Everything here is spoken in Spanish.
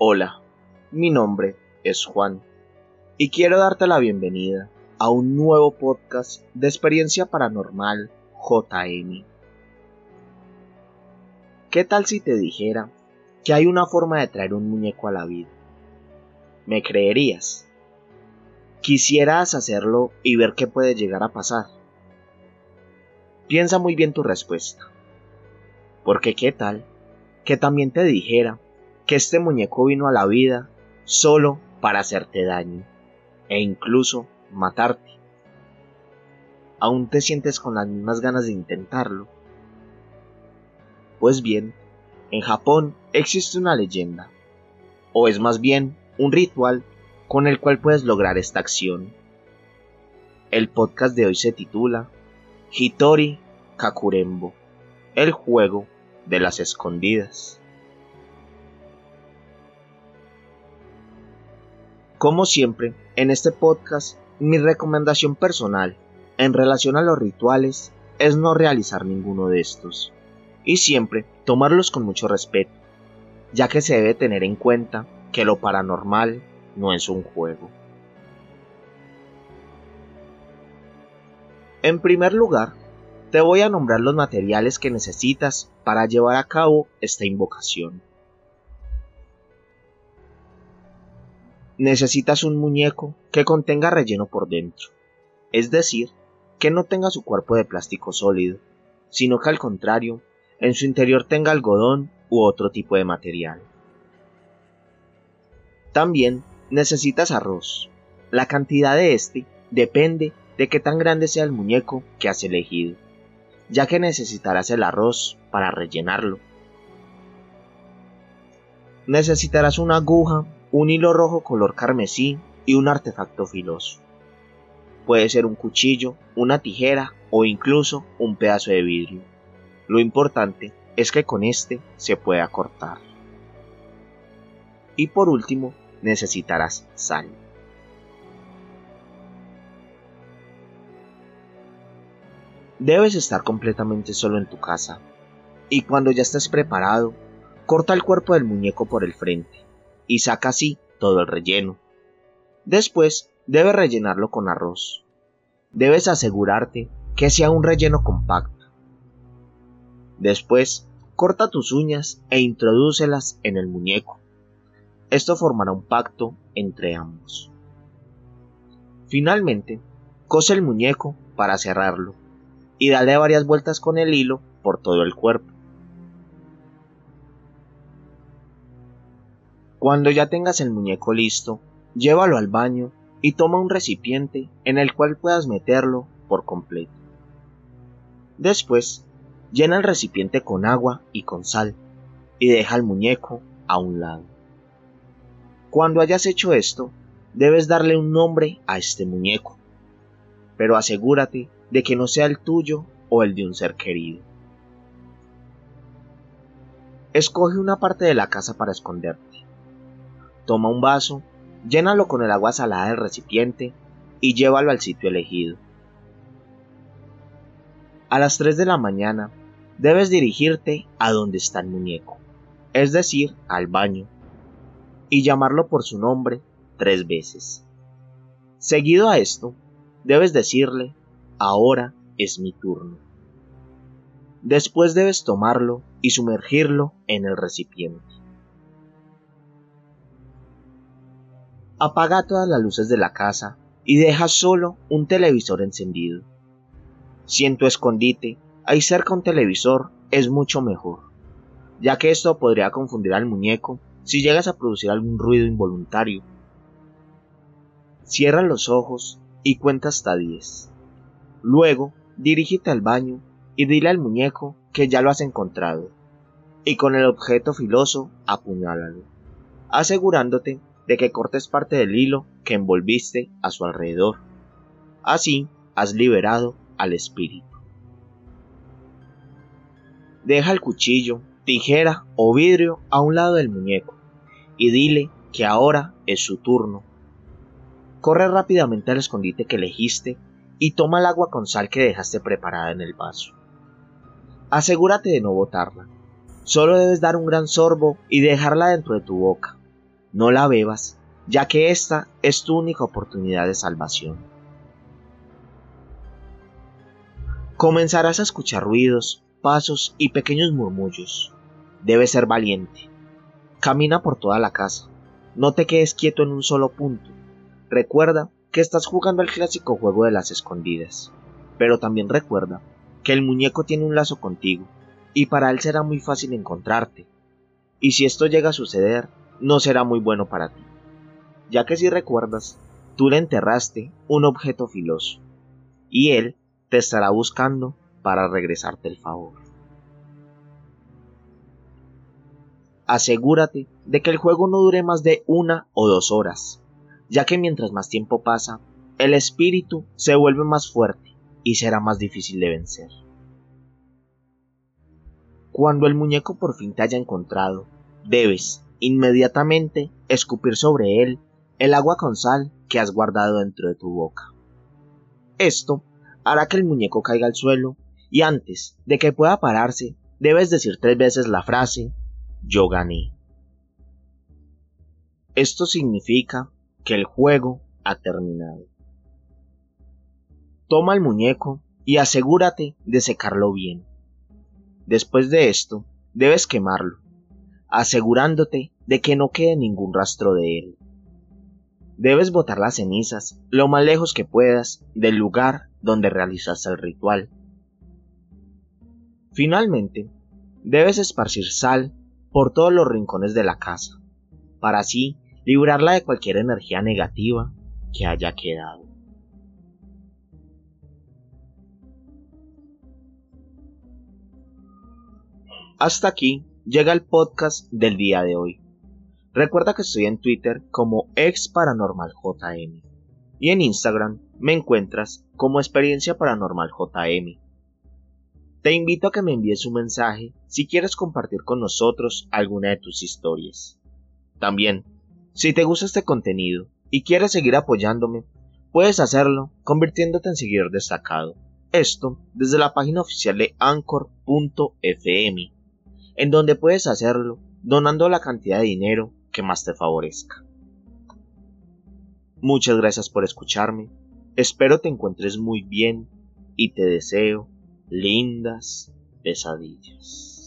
Hola, mi nombre es Juan y quiero darte la bienvenida a un nuevo podcast de experiencia paranormal JM. ¿Qué tal si te dijera que hay una forma de traer un muñeco a la vida? ¿Me creerías? Quisieras hacerlo y ver qué puede llegar a pasar. Piensa muy bien tu respuesta. Porque qué tal que también te dijera que este muñeco vino a la vida solo para hacerte daño e incluso matarte. ¿Aún te sientes con las mismas ganas de intentarlo? Pues bien, en Japón existe una leyenda, o es más bien un ritual con el cual puedes lograr esta acción. El podcast de hoy se titula Hitori Kakurembo, el juego de las escondidas. Como siempre, en este podcast, mi recomendación personal en relación a los rituales es no realizar ninguno de estos, y siempre tomarlos con mucho respeto, ya que se debe tener en cuenta que lo paranormal no es un juego. En primer lugar, te voy a nombrar los materiales que necesitas para llevar a cabo esta invocación. Necesitas un muñeco que contenga relleno por dentro, es decir, que no tenga su cuerpo de plástico sólido, sino que al contrario, en su interior tenga algodón u otro tipo de material. También necesitas arroz. La cantidad de este depende de qué tan grande sea el muñeco que has elegido, ya que necesitarás el arroz para rellenarlo. Necesitarás una aguja un hilo rojo color carmesí y un artefacto filoso. Puede ser un cuchillo, una tijera o incluso un pedazo de vidrio. Lo importante es que con este se pueda cortar. Y por último, necesitarás sal. Debes estar completamente solo en tu casa. Y cuando ya estés preparado, corta el cuerpo del muñeco por el frente y saca así todo el relleno. Después debes rellenarlo con arroz. Debes asegurarte que sea un relleno compacto. Después, corta tus uñas e introdúcelas en el muñeco. Esto formará un pacto entre ambos. Finalmente, cose el muñeco para cerrarlo y dale varias vueltas con el hilo por todo el cuerpo. Cuando ya tengas el muñeco listo, llévalo al baño y toma un recipiente en el cual puedas meterlo por completo. Después, llena el recipiente con agua y con sal y deja el muñeco a un lado. Cuando hayas hecho esto, debes darle un nombre a este muñeco, pero asegúrate de que no sea el tuyo o el de un ser querido. Escoge una parte de la casa para esconderte Toma un vaso, llénalo con el agua salada del recipiente y llévalo al sitio elegido. A las 3 de la mañana debes dirigirte a donde está el muñeco, es decir, al baño, y llamarlo por su nombre tres veces. Seguido a esto, debes decirle, ahora es mi turno. Después debes tomarlo y sumergirlo en el recipiente. Apaga todas las luces de la casa y deja solo un televisor encendido. Si en tu escondite hay cerca un televisor, es mucho mejor, ya que esto podría confundir al muñeco si llegas a producir algún ruido involuntario. Cierra los ojos y cuenta hasta 10. Luego, dirígete al baño y dile al muñeco que ya lo has encontrado, y con el objeto filoso apuñálalo, asegurándote de que cortes parte del hilo que envolviste a su alrededor. Así has liberado al espíritu. Deja el cuchillo, tijera o vidrio a un lado del muñeco y dile que ahora es su turno. Corre rápidamente al escondite que elegiste y toma el agua con sal que dejaste preparada en el vaso. Asegúrate de no botarla. Solo debes dar un gran sorbo y dejarla dentro de tu boca no la bebas, ya que esta es tu única oportunidad de salvación. Comenzarás a escuchar ruidos, pasos y pequeños murmullos. Debes ser valiente. Camina por toda la casa. No te quedes quieto en un solo punto. Recuerda que estás jugando al clásico juego de las escondidas. Pero también recuerda que el muñeco tiene un lazo contigo y para él será muy fácil encontrarte. Y si esto llega a suceder, no será muy bueno para ti, ya que si recuerdas, tú le enterraste un objeto filoso, y él te estará buscando para regresarte el favor. Asegúrate de que el juego no dure más de una o dos horas, ya que mientras más tiempo pasa, el espíritu se vuelve más fuerte y será más difícil de vencer. Cuando el muñeco por fin te haya encontrado, debes, inmediatamente, escupir sobre él el agua con sal que has guardado dentro de tu boca. Esto hará que el muñeco caiga al suelo y antes de que pueda pararse, debes decir tres veces la frase yo gané. Esto significa que el juego ha terminado. Toma el muñeco y asegúrate de secarlo bien. Después de esto, debes quemarlo, asegurándote de que no quede ningún rastro de él. Debes botar las cenizas lo más lejos que puedas del lugar donde realizaste el ritual. Finalmente, debes esparcir sal por todos los rincones de la casa, para así librarla de cualquier energía negativa que haya quedado. Hasta aquí llega el podcast del día de hoy. Recuerda que estoy en Twitter como exparanormaljm y en Instagram me encuentras como experiencia paranormal JM. Te invito a que me envíes un mensaje si quieres compartir con nosotros alguna de tus historias. También, si te gusta este contenido y quieres seguir apoyándome, puedes hacerlo convirtiéndote en seguidor destacado. Esto desde la página oficial de anchor.fm en donde puedes hacerlo donando la cantidad de dinero que más te favorezca. Muchas gracias por escucharme, espero te encuentres muy bien y te deseo lindas pesadillas.